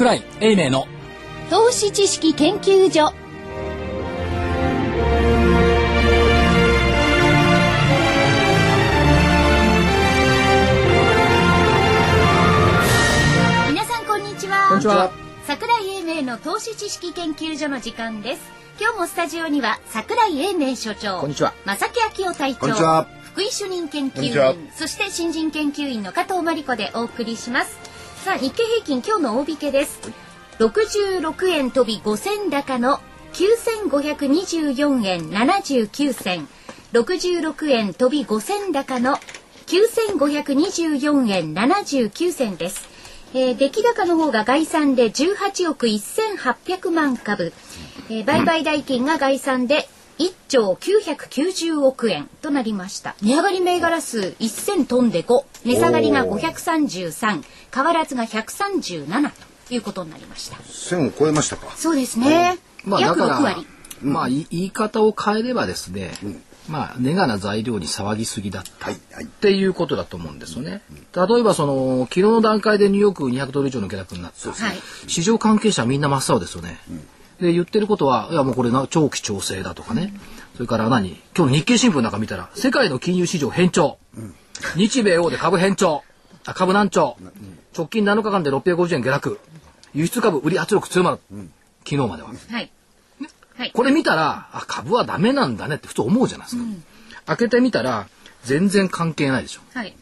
桜井英明の投資知識研究所。皆さんこんにちは。こんにちは。桜井英明の投資知識研究所の時間です。今日もスタジオには桜井英明所長こんにちは。正木昭夫隊長こんにちは。福井主任研こんにちは。究員そして新人研究員の加藤真理子でお送りしますさあ日経平均今日の大引けです。66円飛び5銭高の9524円79銭。66円飛び5銭高の9524円79銭です、えー、出来高の方が概算で18億1800万株、えー、売買代金が概算で1兆990億円となりました。値上がり銘柄数1000飛んで5値下がりが533変わらずが137ということになりました。線を超えましたか。そうですね、約6割。まあい言い方を変えればですね、まあネガな材料に騒ぎすぎだった、っていうことだと思うんですよね。例えばその昨日の段階でニューヨーク200ドル以上の下落になった。はい。市場関係者はみんな真っ青ですよね。で言ってることはいやもうこれな長期調整だとかね。それから何今日の日経新聞なんか見たら世界の金融市場変調。日米欧で株変調。あ株難聴。直近7日間で650円下落。輸出株売り圧力強まる。昨日までは。はいはいこれ見たら、あ、株はダメなんだねって普通思うじゃないですか。開けてみたら、全然関係ないでしょ。はい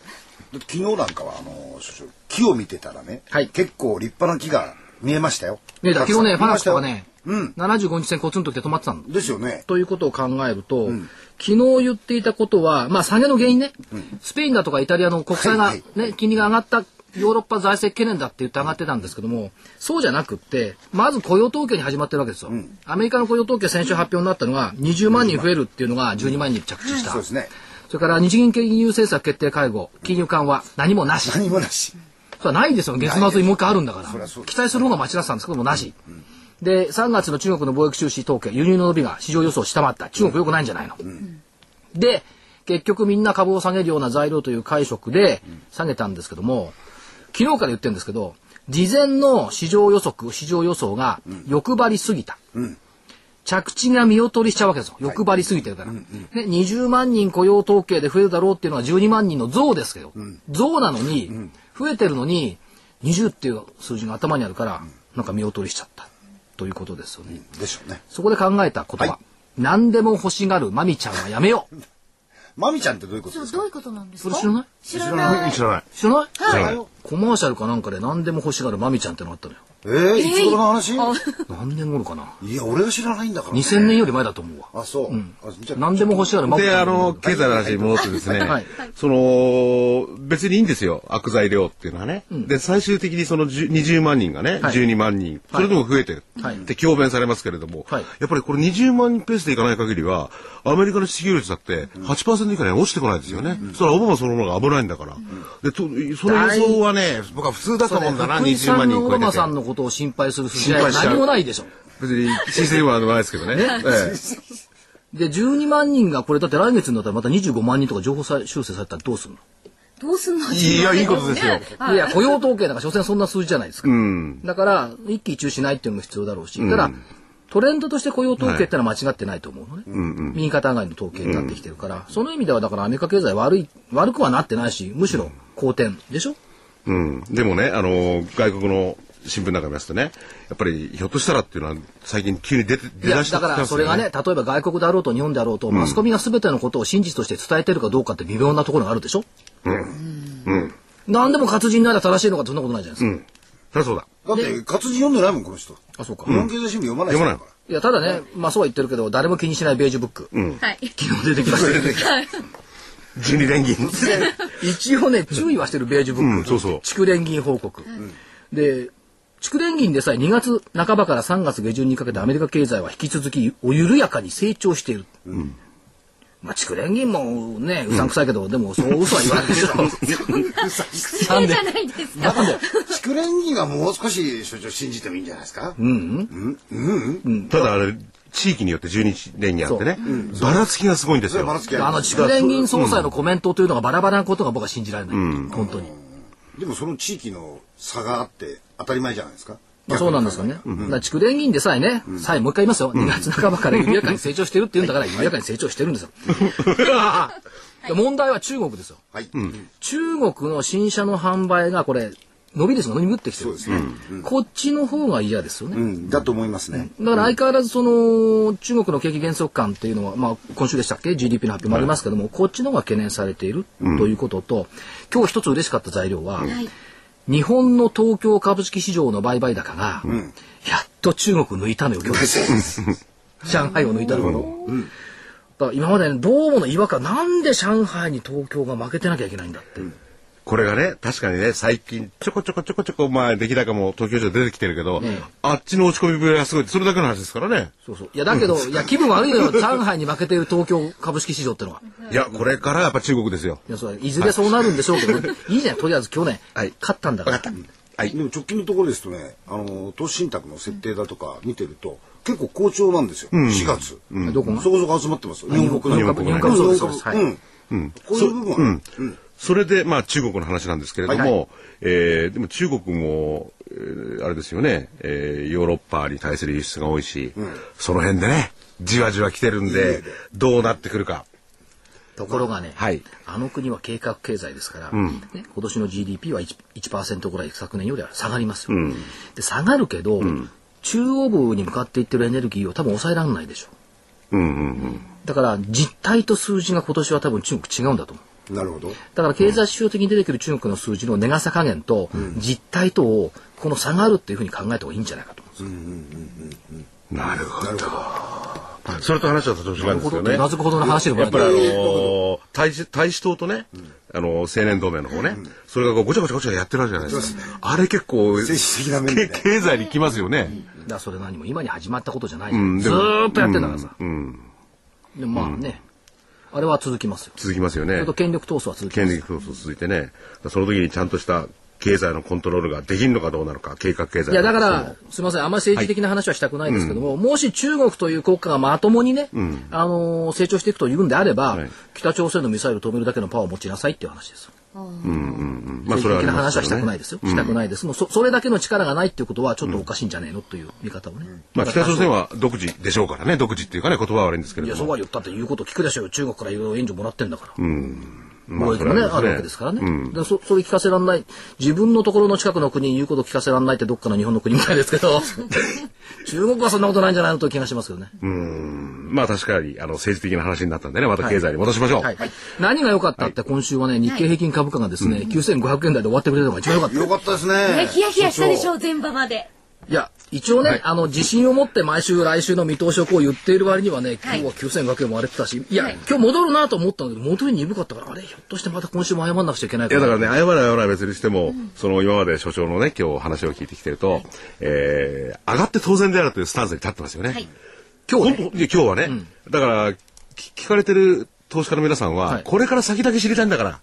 だって昨日なんかはあの所長木を見てたらね、はい結構立派な木が見えましたよ。ね、昨日ね、ファナックとかね、うん75日線コツンと来て止まってたんだ。ですよね。ということを考えると、昨日言っていたことは、まあ、下げの原因ね、スペインだとかイタリアの国債が、はいね金利が上がったヨーロッパ財政懸念だって言って上がってたんですけども、そうじゃなくって、まず雇用統計に始まってるわけですよ。アメリカの雇用統計先週発表になったのが、20万人増えるっていうのが12万人に着地した。そうですね。それから日銀金融政策決定会合、金融緩和、何もなし。何もなし。それはないんですよ。月末にもう一回あるんだから。期待する方が間違ってたんですけども、なし。で、3月の中国の貿易収支統計、輸入の伸びが市場予想を下回った。中国良くないんじゃないの？で、結局みんな株を下げるような材料という解釈で下げたんですけども、昨日から言ってるんですけど、事前の市場予測、市場予想が欲張りすぎた。着地が見劣りしちゃうわけですよ。欲張りすぎてるから。ね、20万人雇用統計で増えるだろうっていうのは12万人の増ですけど、増なのに、増えてるのに、20っていう数字が頭にあるから、なんか見劣りしちゃった。ということですよね。でしょうね。そこで考えた言葉。はい何でも欲しがるマミちゃんはやめよう。まみちゃんってどういうことですか？どういうことなんですか？それ知らない？知らない知らない。知らない、はいコマーシャルかなんかで何でも欲しがるマミちゃんってのがあったのよ。えー、いつ頃の話？何年頃かな？いや、俺が知らないんだから、ね。2000年より前だと思うわ。あ、そう。あじゃあ何でも欲しがるで。あの、経済の話に戻ってですね、はい。その、別にいいんですよ、悪材料っていうのはね。で、最終的にその10 20万人がね、はい。12万人、それでも増えてるはい。って強弁されますけれども、はい。やっぱりこれ20万人ペースでいかない限りは、アメリカの失業率だって8%以下には落ちてこないですよね。それはオバマそのものが危ないんだから。で、とその予想はね、僕は普通だと思うんだな、20福井さん万人超えてて。のオバマさんのことを心配する筋合い何もないでしょ。別に新鮮はないですけどね。ええ。で、12万人がこれだって来月になったらまた25万人とか情報修正されたらどうするの？どうすんの？いや、いいことですよ。い。や、雇用統計なんか所詮そんな数字じゃないですか。うん。だから、一喜一憂しないっていうのも必要だろうし、ただ、トレンドとして雇用統計ってのは間違ってないと思うのね。右肩上がりの統計になってきてるから、その意味ではだからアメリカ経済悪い、悪くはなってないし、むしろ好転でしょ。うん、でもね、あの外国の新聞なんか見ますとね、やっぱりひょっとしたらっていうのは最近急に出て出だしてだからそれがね、例えば外国だろうと日本であろうと、マスコミが全てのことを真実として伝えてるかどうかって微妙なところがあるでしょ？うん。何でも活字になら正しいのかってそんなことないじゃないですか。そりゃそうだ。だって活字読んでないもんこの人。あ、そうか。日本経済新聞読まない人だから。いや、ただね、まあそうは言ってるけど、誰も気にしないベージュブック。はい昨日出てきました。十二連銀。一応ね、注意はしてるベージュブック。うんそうそう蓄電銀報告。で、蓄電銀でさえ2月半ばから3月下旬にかけてアメリカ経済は引き続きお緩やかに成長している。まあ、蓄電銀もね、うさんくさいけど、でもそう嘘は言わないでしょ。失礼じゃないですか。蓄電銀はもう少し所長信じてもいいんじゃないですか？ただあれ、地域によって十二連銀あってね、ばらつきがすごいんですよ。ばらつきあの、蓄電銀総裁のコメントというのがバラバラなことが僕は信じられない。本当に。でもその地域の差があって当たり前じゃないですか。まあそうなんですよね。だから蓄電銀でさえね、さえもう一回言いますよ。2月半ばから緩やかに成長してるって言うんだから、緩やかに成長してるんですよ。で 問題は中国ですよ。はい。中国の新車の販売がこれ、伸びですよ、伸びむってきてるんですね。こっちの方が嫌ですよね。うん、だと思いますね。だから相変わらずその中国の景気減速感っていうのは、まあ、今週でしたっけ？GDP の発表もありますけども、こっちの方が懸念されているということと、今日一つ嬉しかった材料は、日本の東京株式市場の売買高が、やっと中国抜いたのよ今日。上海を抜いたのよ、だから今まで、ね、どうもの違和感なんで上海に東京が負けてなきゃいけないんだって、これがね、確かにね、最近、ちょこちょこちょこちょこ、まあ、出来高も東京市場出てきてるけど、あっちの落ち込みぶりがすごい。それだけの話ですからね。そうそういやだけど、いや気分悪いのよ 上海に負けている東京株式市場ってのは。いや、これからやっぱ中国ですよ。いや、それいずれそうなるんでしょうけど、ね、いいじゃん、とりあえず去年、はい勝ったんだから。はい。でも直近のところですとね、あの、投資信託の設定だとか見てると、結構好調なんですよ。4月。どこが？そこそこ集まってますよ。日本国日本株日本株そうん。こういう部分は、うん。それで、まあ、中国の話なんですけれども、えーでも中国も、えーあれですよね、えーヨーロッパに対する輸出が多いし、その辺でね、じわじわ来てるんで、どうなってくるか。ところがね、はいあの国は計画経済ですから、ね、今年の GDP は 1%, 1ぐらい昨年よりは下がりますよ。で下がるけど、中央部に向かっていってるエネルギーを多分抑えられないでしょ。うんうんうん。だから実態と数字が今年は多分中国違うんだと思う。なるほど。だから経済指標的に出てくる中国の数字の値傘加減と実態とをこの差があるっていうふうに考えた方がいいんじゃないかと思うんです。よ。なるほど。それと話は途中なんですよね。うなずくほど。の話でもやっぱりあのー大使大使党とね、あのー青年同盟の方ね、それがこうごちゃごちゃごちゃやってるわけじゃないですか。あれ結構政治的な面でね。け経済にきますよね。だそれ何も今に始まったことじゃない、んでもずーっとやってんだからさ、うん。でまあね、あれは続きますよ。続きますよね。権力闘争は続きます。権力闘争続いてね、その時にちゃんとした経済のコントロールができるのかどうなのか、計画経済いやだからすみません。あんまり政治的な話はしたくないんですけども、もし中国という国家がまともにね、あのー成長していくというんであれば、はい。北朝鮮のミサイルを止めるだけのパワーを持ちなさいっていう話ですよ。まあそれはあり政治的な話はしたくないですよ、したくないです。もうそそれだけの力がないっていうことはちょっとおかしいんじゃねえのという見方をね、まあ北朝鮮は独自でしょうからね、独自っていうかね、言葉は悪いんですけれいや。そうは言ったって言うこと聞くでしょうよ。中国からいろいろ援助もらってんだから、まあ貿易もね、あるわけですからね。でそそれ聞かせらんない。自分のところの近くの国に言うこと聞かせらんないってどっかの日本の国みたいですけど、中国はそんなことないんじゃないのという気がしますけどね。まあ確かに、あの、政治的な話になったんでね、また経済に戻しましょう。はい。何が良かったって今週はね、日経平均株価がですね、9500円台で終わってくれるのが一番良かった。よかったですねね。ヒヤヒヤしたでしょう前場までいや、一応ね、あの、自信を持って毎週来週の見通しをこう言っている割にはね、今日は9500円も割れてたし、いや、はい。今日戻るなと思ったんだけど、戻りに鈍かったから、あれ、ひょっとしてまた今週も謝んなくちゃいけないかいやだからね、謝ら謝ら別にしても、その今まで所長のね、今日話を聞いてきてると、えー、上がって当然であるというスタンスに立ってますよね。はい。今日ね、今日はね、だから、き聞かれてる投資家の皆さんは、はい。これから先だけ知りたいんだから、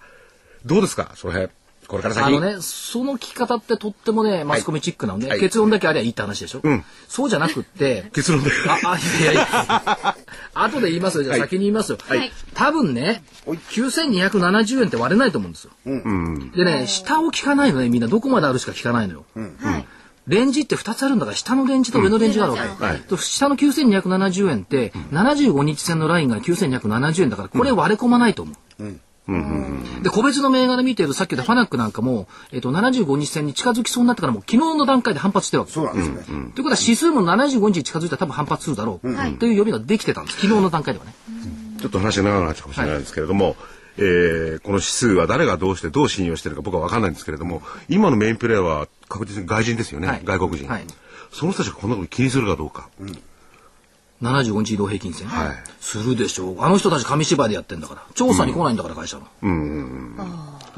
どうですか？その辺。これから先？あのね、その聞き方ってとってもね、マスコミチックなので、はい結論だけありゃいいって話でしょ？そうじゃなくって、結論で。あ、あ、いやいや、後で言いますよ。じゃあ先に言いますよ。はい多分ね、9270円って割れないと思うんですよ。でね、下を聞かないのね、みんなどこまであるしか聞かないのよ。はいレンジって2つあるんだから、下のレンジと上のレンジがあるわけ。はいと下の9270円って、75日線のラインが9270円だから、これ割れ込まないと思う。で、個別の銘柄見てるさっき言ったファナックなんかも、えっ、と、75日線に近づきそうになったからもう昨日の段階で反発してるわけ。そうなんですね。ということは指数も75日に近づいたら多分反発するだろう、という読みができてたんです。昨日の段階ではね。ちょっと話が長くなっちゃうかもしれないんですけれども、えーこの指数は誰がどうしてどう信用してるか僕は分かんないんですけれども、今のメインプレーヤーは確実に外人ですよね、はい。外国人、はい。その人たちがこんなこと気にするかどうか。75日移動平均線、はい。するでしょう。あの人たち紙芝居でやってんだから。調査に来ないんだから、会社の。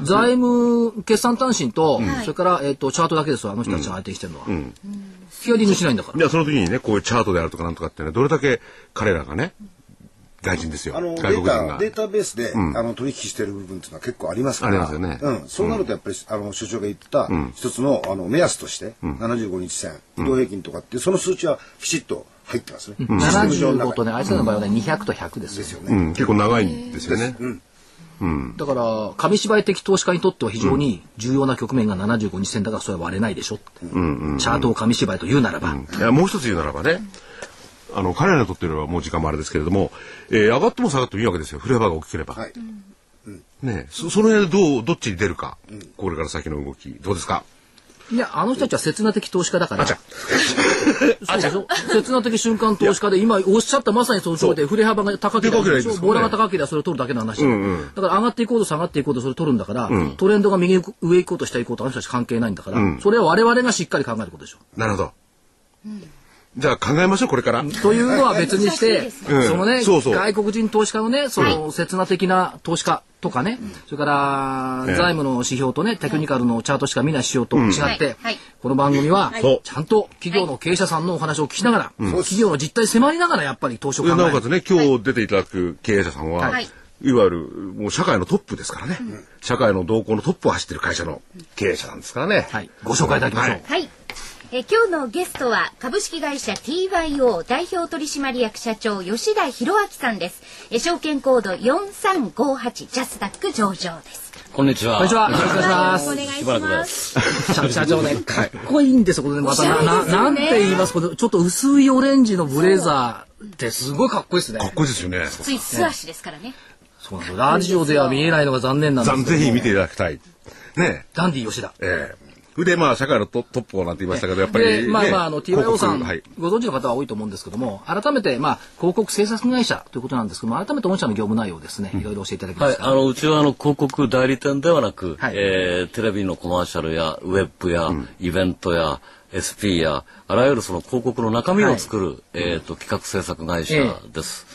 財務決算単身と、それから、えっ、と、チャートだけですよ、あの人たちが相手にしてるのは。ヒアリングしないんだから。いや、その時にね、こういうチャートであるとかなんとかってね、どれだけ彼らがね、外人ですよ。あのデ外国人ータが。データベースで、あの取引している部分っていうのは結構ありますから。ありますよね。うん、そうなるとやっぱり、あの所長が言った一つのあの目安として、75日線移動平均とかっていうその数値はきちっと入ってますね。システム上の75中にとね、あいつらの場合はね、200と100ですよ。ですよね。うん、結構長いんですよね。だから紙芝居的投資家にとっては非常に重要な局面が75日線だからそれは割れないでしょって、チャートを紙芝居と言うならば、いやもう一つ言うならばね、あの、彼らにとってはもう時間もあれですけれども、えー上がっても下がってもいいわけですよ。振れ幅が大きければ。はい。ねそその辺でどう、どっちに出るか。これから先の動き。どうですか？いやあの人たちは刹那的投資家だから。あちゃ。そうでしょ刹那的瞬間投資家で今おっしゃったまさにその通りで振れ幅が高ければボラが高ければそれを取るだけの話。だ,、だから上がっていこうと下がっていこうとそれを取るんだから、トレンドが右上行こうと下行こうとあの人たち関係ないんだから、それは我々がしっかり考えることでしょ。なるほど。じゃあ考えましょう、これから。というのは別にして、うん。そのね、そうそう。外国人投資家のね、その刹那的な投資家とかね、それからええ。財務の指標とね、テクニカルのチャートしか見ない指標と違って、この番組はちゃんと企業の経営者さんのお話を聞きながら、企業の実態迫りながらやっぱり投資を考える。でなおかつね、今日出ていただく経営者さんは、はい。い、わゆるもう社会のトップですからね、社会の動向のトップを走ってる会社の経営者なんですからね。はい、ご紹介いただきましょう。えー今日のゲストは株式会社 TYO 代表取締役社長吉田博明さんです。えー証券コード4358ジャスダック上場です。こんにちは。こんにちは。よろしくお願いしお願いししばらくま。ですす。ます。社社長ね、かっこいいんですよ、これね。またな、ななんて言いますこれちょっと薄いオレンジのブレザーってすごいかっこいいですねかっ。こいいですよね。つい素足ですからね。そうなんですよラジオでは見えないのが残念なんですけどぜひ見ていただきたい。ねダンディ吉田。ええで、まあ、社会のトトップをなんて言いましたけど、やっぱり、で、ね、まあまあ、あの、TYO さん、はい。ご存知の方は多いと思うんですけども、改めて、まあ、広告制作会社ということなんですけども、改めて御社の業務内容をですね、いろいろ教えていただけまはい、すか。あのうちはあの広告代理店ではなく、はいえーテレビのコマーシャルやウェブや、イベントや SP やあらゆるその広告の中身を作る、えーと企画制作会社です。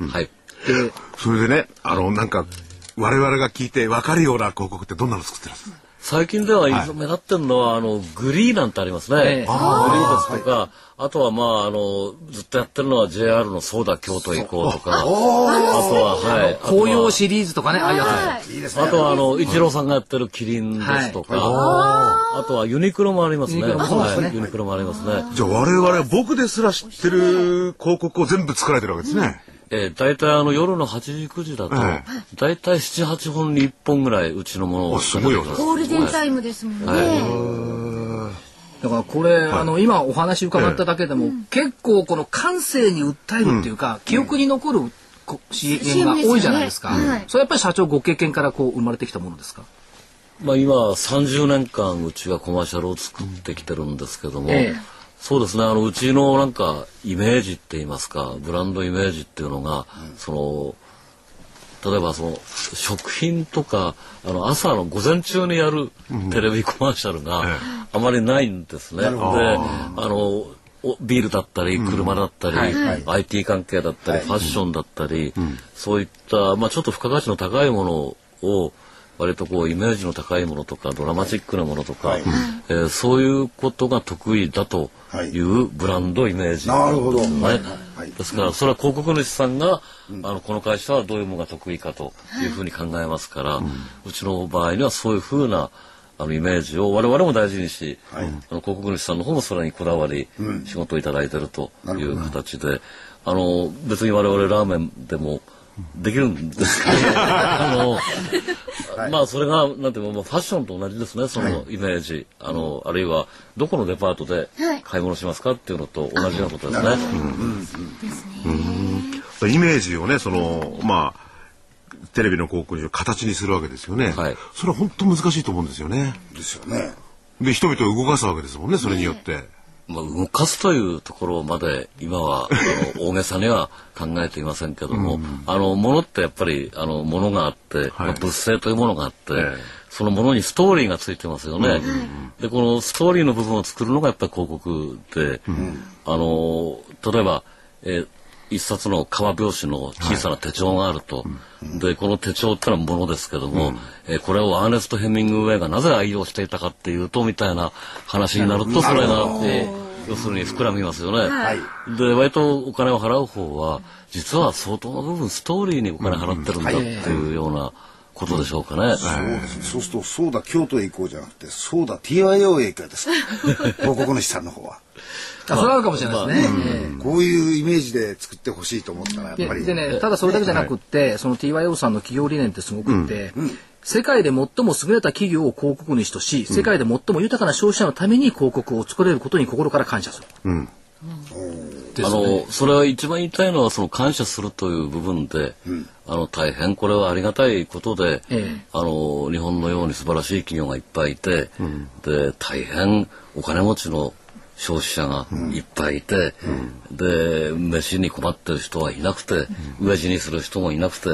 はい。でそれでね、あの、なんか、我々が聞いて分かるような広告ってどんなの作ってるんですか？最近では目立ってるのは、あのグリーなんてありますね。ええグリーですとか、あとはまああのずっとやってるのは JR のそうだ京都行こうとか、あとははい、紅葉シリーズとかね、ああいうやつ。いいですね。あとはあの、イチローさんがやってるキリンですとか、あとはユニクロもありますね。ユニクロもそうですねはいユニクロもありますね。じゃあ我々は僕ですら知ってる広告を全部作られてるわけですね。えー、大体あの夜の8時9時だと、え大体7、8本に1本ぐらいうちのものをあすごいよね。ゴールデンタイムですもんね。だからこれ、あの、今お話伺っただけでも、結構この感性に訴えるっていうか、記憶に残るこ CM が多いじゃないですか。はい。それやっぱり社長ご経験からこう生まれてきたものですか？まあ今30年間うちがコマーシャルを作ってきてるんですけども、ええそうですね。あのうちのなんかイメージって言いますかブランドイメージっていうのが、その例えばその食品とかあの朝の午前中にやるテレビコマーシャルがあまりないんですね。であのおビールだったり車だったり、IT 関係だったり、ファッションだったり、そういった、まあ、ちょっと付加価値の高いものを割とこうイメージの高いものとかドラマチックなものとか、えーそういうことが得意だとい。うブランドイメージ。なですね。はい。ですからそれは広告主さんが、あのこの会社はどういうものが得意かというふうに考えますから、うちの場合にはそういうふうなあのイメージを我々も大事にし、あの広告主さんの方もそれにこだわり、仕事をいただいているという形で、あの別に我々ラーメンでもできるんですけど、あの、まあそれがなんていうかまあファッションと同じですねそのイメージ、あのあるいはどこのデパートで買い物しますかっていうのと同じようなことですね。イメージをね、その、まあ、テレビの広告に形にするわけですよね。はいそれは本当難しいと思うんですよね。ですよね。で、人々を動かすわけですもんね、それによって。まあ、動かすというところまで今はあの 大げさには考えていませんけども、あの物ってやっぱりあの物があって、まあ物性というものがあって、ええ。そのものにストーリーがついてますよね。でこのストーリーの部分を作るのがやっぱり広告で、あの例えば、えー一冊の革表紙の小さな手帳があると、でこの手帳ってのはものですけども、えーこれをアーネスト・ヘミングウェイがなぜ愛用していたかっていうとみたいな話になるとそれが、えー要するに膨らみますよね。で割とお金を払う方は実は相当な部分ストーリーにお金払ってるんだっていうようなことでしょうかね。そうですね。そうすると、そうだ、京都へ行こうじゃなくて、そうだ、TYO へ行くです。広告主さんの方は。あそれはあるかもしれないですね。ええこういうイメージで作ってほしいと思ったら、やっでぱり。でね、ただそれだけじゃなくって、その TYO さんの企業理念ってすごくって、世界で最も優れた企業を広告主とし、世界で最も豊かな消費者のために広告を作れることに心から感謝する。ですあね。のそれは一番言いたいのはその感謝するという部分で、あの大変これはありがたいことで、ええ。あの日本のように素晴らしい企業がいっぱいいて、で大変お金持ちの消費者がいっぱいいて、で飯に困ってる人はいなくて、飢え死にする人もいなくて、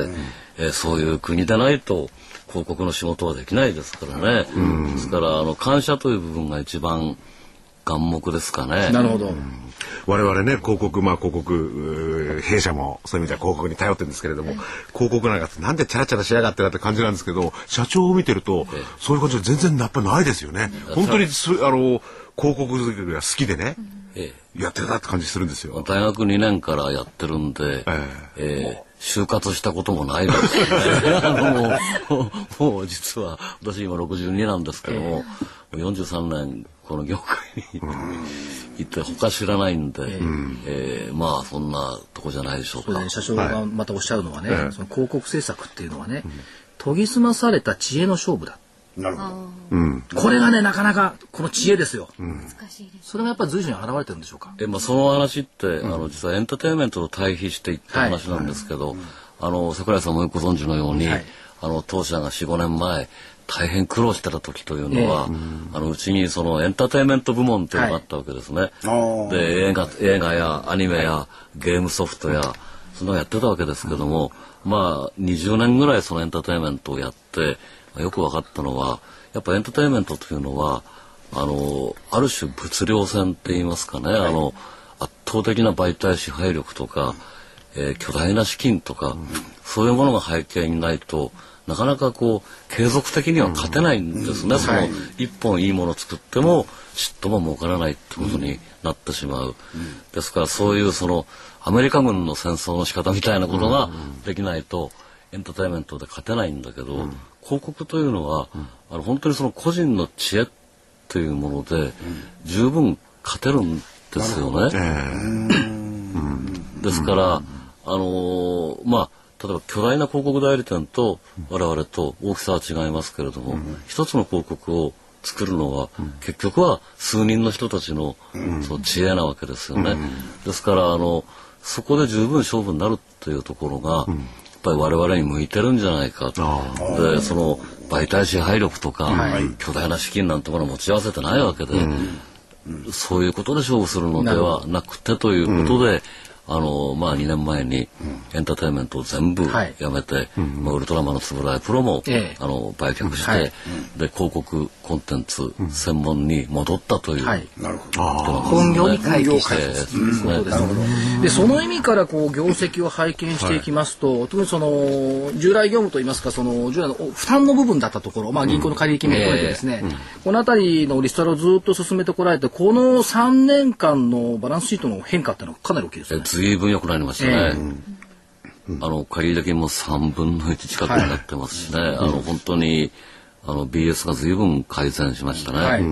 えーそういう国でないと広告の仕事はできないですからね、ですからあの感謝という部分が一番眼目ですかね。なるほど。我々ね広告まあ広告弊社もそういう意味では広告に頼ってるんですけれども、広告なんかなんでチャラチャラしやがってなって感じなんですけど社長を見てると、そういう感じは全然やっぱないですよね、本当にすあの広告作りが好きでね、ええ。やってるなって感じするんですよ。大学2年からやってるんで、ええ。ー就活したこともないですよね。もう もう実は私今62なんですけども、もう43年この業界にいて他知らないんで、えーまあそんなとこじゃないでしょうか。そうね、社長がまたおっしゃるのはね、その広告制作っていうのはね、研ぎ澄まされた知恵の勝負だ。なるほど。これがね、なかなかこの知恵ですよ。難しいです。それがやっぱり随所に現れてるんでしょうか？えまあ、その話って、あの実はエンターテインメントと対比していった話なんですけど、あの桜井さんもよくご存知のように、はいあの当社が45年前大変苦労してた時というのは、あのうちにそのエンターテインメント部門っていうのがあったわけですね。ーで映画映画やアニメやゲームソフトやそんなのやってたわけですけども、まあ20年ぐらいそのエンターテインメントをやってよく分かったのはやっぱエンターテインメントというのはあのある種物量戦って言いますかね、あの圧倒的な媒体支配力とか、えー巨大な資金とか、そういうものが背景にないとなかなかこう継続的には勝てないんですね、その一本いいものを作ってもちっとも儲からないってことになってしまう、ですからそういうそのアメリカ軍の戦争の仕方みたいなことができないと、エンターテインメントで勝てないんだけど、広告というのは、あの本当にその個人の知恵というもので、十分勝てるんですよね。ですから、あのーまあ例えば巨大な広告代理店と我々と大きさは違いますけれども、一つの広告を作るのは、結局は数人の人たちの、その知恵なわけですよね。ですからあのそこで十分勝負になるっていうところが、やっぱり我々に向いてるんじゃないか。と。でその媒体支配力とか、巨大な資金なんてものを持ち合わせてないわけで、そういうことで勝負するのではなくてということで、あのまあ、2年前にエンターテインメントを全部はい。やめて、まあ、ウルトラマンの円谷プロも、ええ。あの売却して、はい。で広告コンテンツ専門に戻ったという、はい。なるほど。本業に回帰してですね。でその意味からこう業績を拝見していきますと、特にその従来業務といいますかその従来の負担の部分だったところ、まあ、銀行の借り金も含めてですね、この辺りのリストラをずっと進めてこられてこの3年間のバランスシートの変化っていうのはかなり大きいですよね。ずいぶん良くなりましたね。あの借入金も3分の1近くになってますしね、あの本当にあの BS がずいぶん改善しましたね。はい。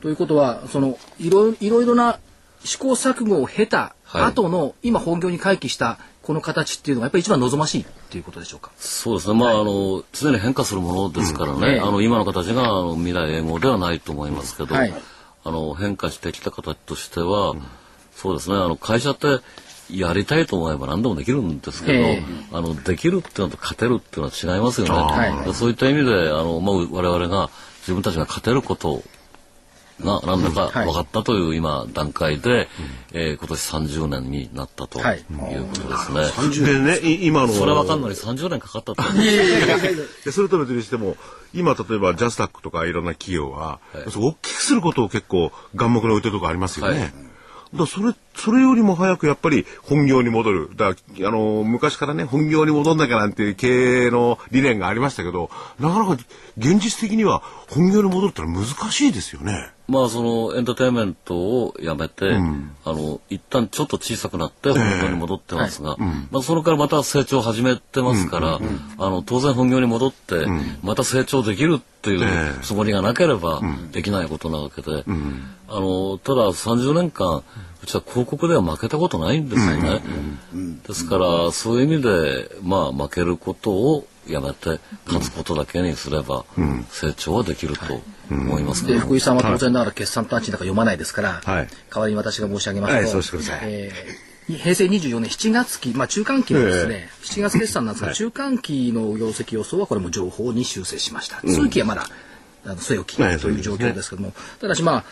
ということはそのいろいろいろな試行錯誤を経たはい。後の、今本業に回帰したこの形っていうのがやっぱり一番望ましいっていうことでしょうか？そうですね、まあ、あの常に変化するものですからね、ええ。あの今の形があの未来永劫ではないと思いますけど、はい。あの変化してきた形としては、そうですね。あの会社ってやりたいと思えば何でもできるんですけど、ええ。あのできるっていうのと勝てるっていうのは違いますよね。はい。でそういった意味であの、まあ、我々が自分たちが勝てることが何だかはい。分かったという今段階で、えー今年30年になったとはいいうことですね。でねい今の。それ分かんのに30年かかったっそれと別にしても今例えばジャスタックとかいろんな企業は、そう大きくすることを結構眼目に置いてるところありますよね。はいだそれそれよりも早くやっぱり本業に戻る。だあの、昔からね、本業に戻んなきゃなんていう経営の理念がありましたけど、なかなか現実的には本業に戻るってのは難しいですよね。まあそのエンターテインメントをやめて、うん、あの一旦ちょっと小さくなって本業に戻ってますが、えーはい、まあそれからまた成長を始めてますから、うんうんあの当然本業に戻って、また成長できるっていうつもりがなければできないことなわけで、あのただ30年間うちは広告では負けたことないんですよね。ですからそういう意味でまあ負けることをやめて勝つことだけにすれば成長はできると思います、で福井さんは当然ながら決算単値なんか読まないですから、はい、代わりに私が申し上げますと、はえー、平成24年7月期、まあ、中間期のですね、えー、7月決算なんですが、中間期の業績予想はこれも情報に修正しました。通期はまだあの据え置きという状況ですけども、ただしまあ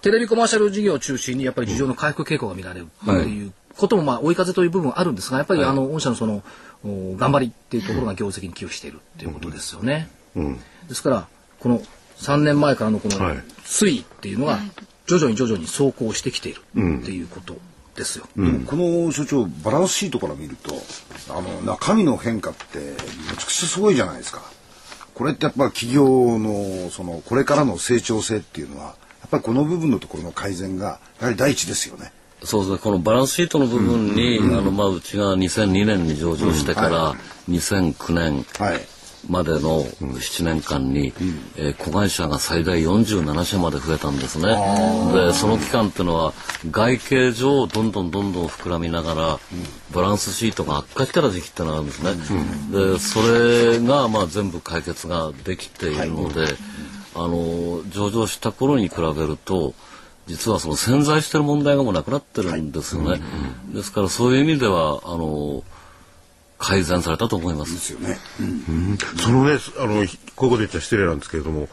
テレビコマーシャル事業を中心にやっぱり需要の回復傾向が見られるということもまあ追い風という部分あるんですがやっぱりあの御社のその頑張りっていうところが業績に寄与しているっていうことですよね。ですからこの3年前からのこの推移っていうのが徐々に徐々に走行してきているっていうことですよ。うん、この所長バランスシートから見るとあの中身の変化ってめちゃくちゃすごいじゃないですか。これってやっぱ企業のそのこれからの成長性っていうのはやっぱりこの部分のところの改善がやはり第一ですよね。そうですね。このバランスシートの部分に、うん、あのまあうちが2002年に上場してから、2009年までの7年間に、うん、えー、子会社が最大47社まで増えたんですね。でその期間っていうのは外形上どんどんどんどん膨らみながら、バランスシートが悪化した時期ってのがあるんですね。でそれがまあ全部解決ができているので、はい、あの上場した頃に比べると実はその潜在してる問題がもうなくなってるんですよね。はいですからそういう意味ではあの改善されたと思います。ですよね。うん、そのねあのこういうこと言っちゃ失礼なんですけれども。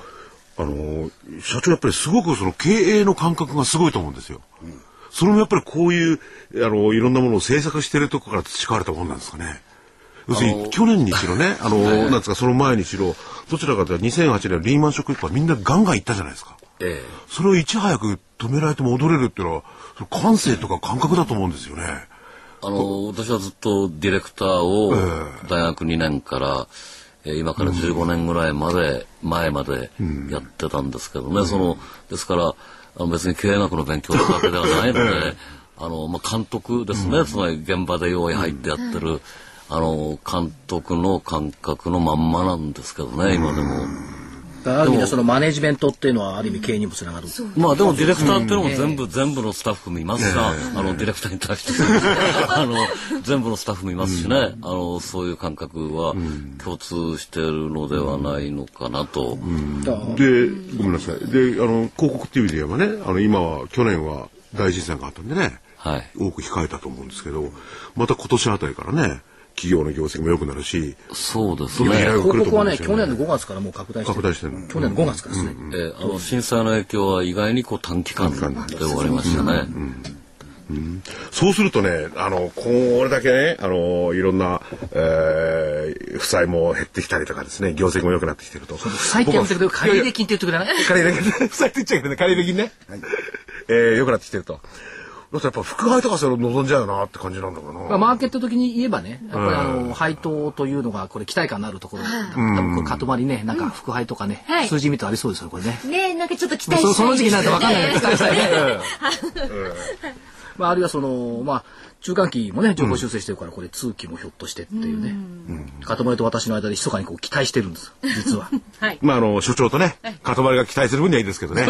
あの社長やっぱりすごくその経営の感覚がすごいと思うんですよ。うん、それもやっぱりこういうあのいろんなものを制作してるとこから培われたもんなんですかね。要するに去年にしろね、あの、なんですか、その前にしろ、どちらかというと2008年リーマンショック以降はみんなガンガンいったじゃないですか。ええ、それをいち早く止められても踊れるっていうのは感性とか感覚だと思うんですよね。あの私はずっとディレクターを大学2年から、えー、今から15年ぐらいまで、前までやってたんですけどね、うん、そのですからあの別に経営学の勉強だけではないので、あのまあ、監督ですね、うん、つまり現場で用意入ってやってる、あの監督の感覚のまんまなんですけどね今でも。ある意味でそのマネジメントっていうのはある意味経営にもつながる。まあでもディレクターっていうのも全部、全部のスタッフもいますが、あのディレクターに対して あの全部のスタッフもいますしね、あのそういう感覚は共通しているのではないのかなと。でごめんなさい。であの広告っていう意味で言えばね、あの今は去年は大震災があったんでね、はい、多く控えたと思うんですけど、また今年あたりからね。企業の業績も良くなるし、そうですね。広告はね、去年の5月からもう拡大して拡大してる。去年の5月からですね。えー、あの震災の影響は意外にこう短期間で終わりましたね。うん、そうするとね、あの、これだけね、あの、いろんな、えー、負債も減ってきたりとかですね、業績も良くなってきてると。負債ってやめてくれ、借入金って言ってくれない借入金、負債って言っちゃいけない、借入金ね。はい、えー、良くなってきてると。だってやっぱ副配とかそれを望んじゃうなって感じなんだかな。まあ、マーケット的に言えばね、やっぱりあの、配当というのがこれ期待感のあるところ、多分これかまりね、なんか副配とかね、数字見るとありそうですよ、これね。ねなんかちょっと期待したい、その時期なんてわかんない期待したいね。まあ、あるいはその、まあ、中間期もね、情報修正してるから、これ通期もひょっとしてっていうね。かとまりと私の間で密かにこう期待してるんです、実は。はい。まあ、あの、所長とね、かとまりが期待する分にはいいですけどね。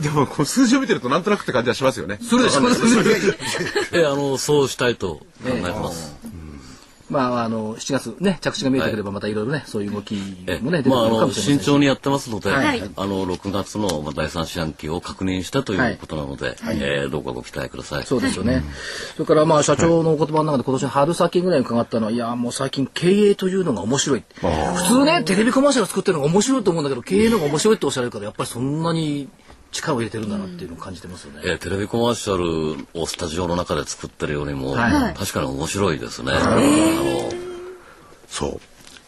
でも、この数字を見てるとなんとなくって感じはしますよね。するでしょ、え、あの、そうしたいと考えてます。まあ、あの7月ね着地が見えてくればまたいろいろねそういう動きもね出てくるかもしれない慎重にやってますので、はい、あの6月の第三四半期を確認したということなので、はい、えー、どうかご期待ください。そうですよね。それからまあ社長のお言葉の中で今年の春先ぐらいに伺ったのはいやもう最近経営というのが面白い。普通ねテレビコマーシャル作ってるのが面白いと思うんだけど経営のが面白いっておっしゃるからやっぱりそんなに力を入れてるんだなっていうのを感じてますよね、えー、テレビコマーシャルをスタジオの中で作ってるよりも、はい、確かに面白いですね。あのそう。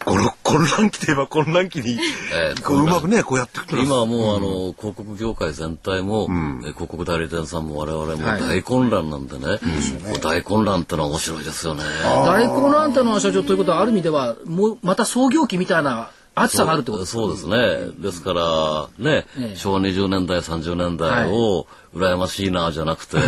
5、6個混乱期といえば混乱期に、えーこううまくね、こうやっていくと今はもう、あの広告業界全体も、え広告代理店さんも我々もはい。大混乱なんでね、こう大混乱ってのは面白いですよね。大混乱ってのは社長ということはある意味ではもうまた創業期みたいな熱さがあるってことですか？そうですね。ですから、ね、ええ。昭和20年代、30年代を、羨ましいな、じゃなくて、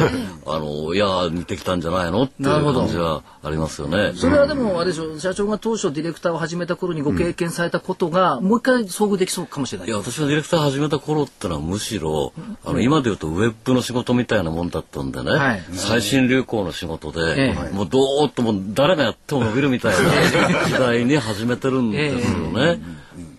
あの、いや、似てきたんじゃないの？っていう感じはありますよね。それはでもあれでしょ社長が当初ディレクターを始めた頃にご経験されたことが、もう一回遭遇できそうかもしれない。いや、私がディレクター始めた頃ってのはむしろ、あの、今で言うとウェブの仕事みたいなもんだったんでね、はい。最新流行の仕事で、ええ。もうどーっともう誰がやっても伸びるみたいな時代に始めてるんですよね。だか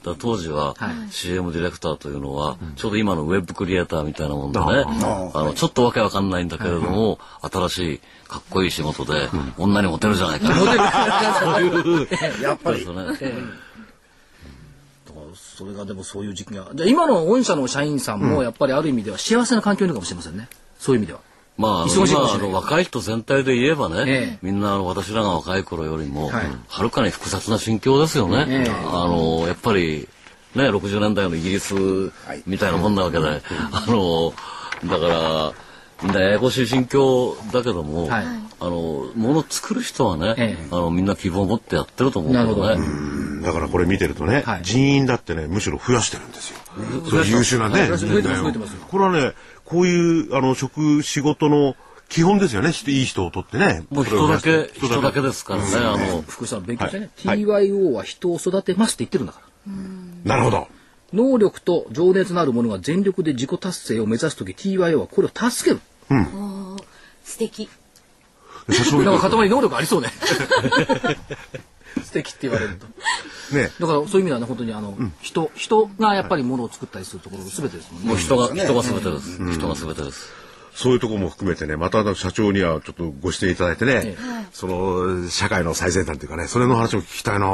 ら当時ははい。CM ディレクターというのは、ちょうど今のウェブクリエイターみたいなもんでね、あの、ちょっとわけわかんないんだけれども、新しいかっこいい仕事で、女にモテるじゃないか。そういう、やっぱり。ですね。それがでもそういう時期がじゃあ今の御社の社員さんもやっぱりある意味では幸せな環境にいるかもしれませんね。そういう意味ではまあ、あの若い人全体で言えばね、ええ。みんなあの私らが若い頃よりも、はい。はるかに複雑な心境ですよね。ええ。あのやっぱりね60年代のイギリスみたいなもんなわけで、あのだからみんなややこしい心境だけども、はい。あのもの作る人はね、ええ。あのみんな希望を持ってやってると思うけどね。だからこれ見てるとね、はい。人員だってね、むしろ増やしてるんですよ。優秀なね。はい増えてます人材を。増えてます。これはね、こういう、あの、職、仕事の基本ですよね。いい人を取ってね。もう人だけ人人だけですからね。あの福井さん勉強してね、はい TYO は人を育てますって言ってるんだからなるほど。能力と情熱のある者が全力で自己達成を目指す時 TYO はこれを助ける素敵。社長なんか塊能力ありそうね 素敵って言われるとね。だからそういう意味ではね本当にあの、人人がやっぱりものを作ったりするところ全てですもんねもう人が、人が全てです。人が全てです。そういうところも含めてね、また社長にはちょっとご指定いただいてね、えその社会の最先端というかね、それの話を聞きたいな、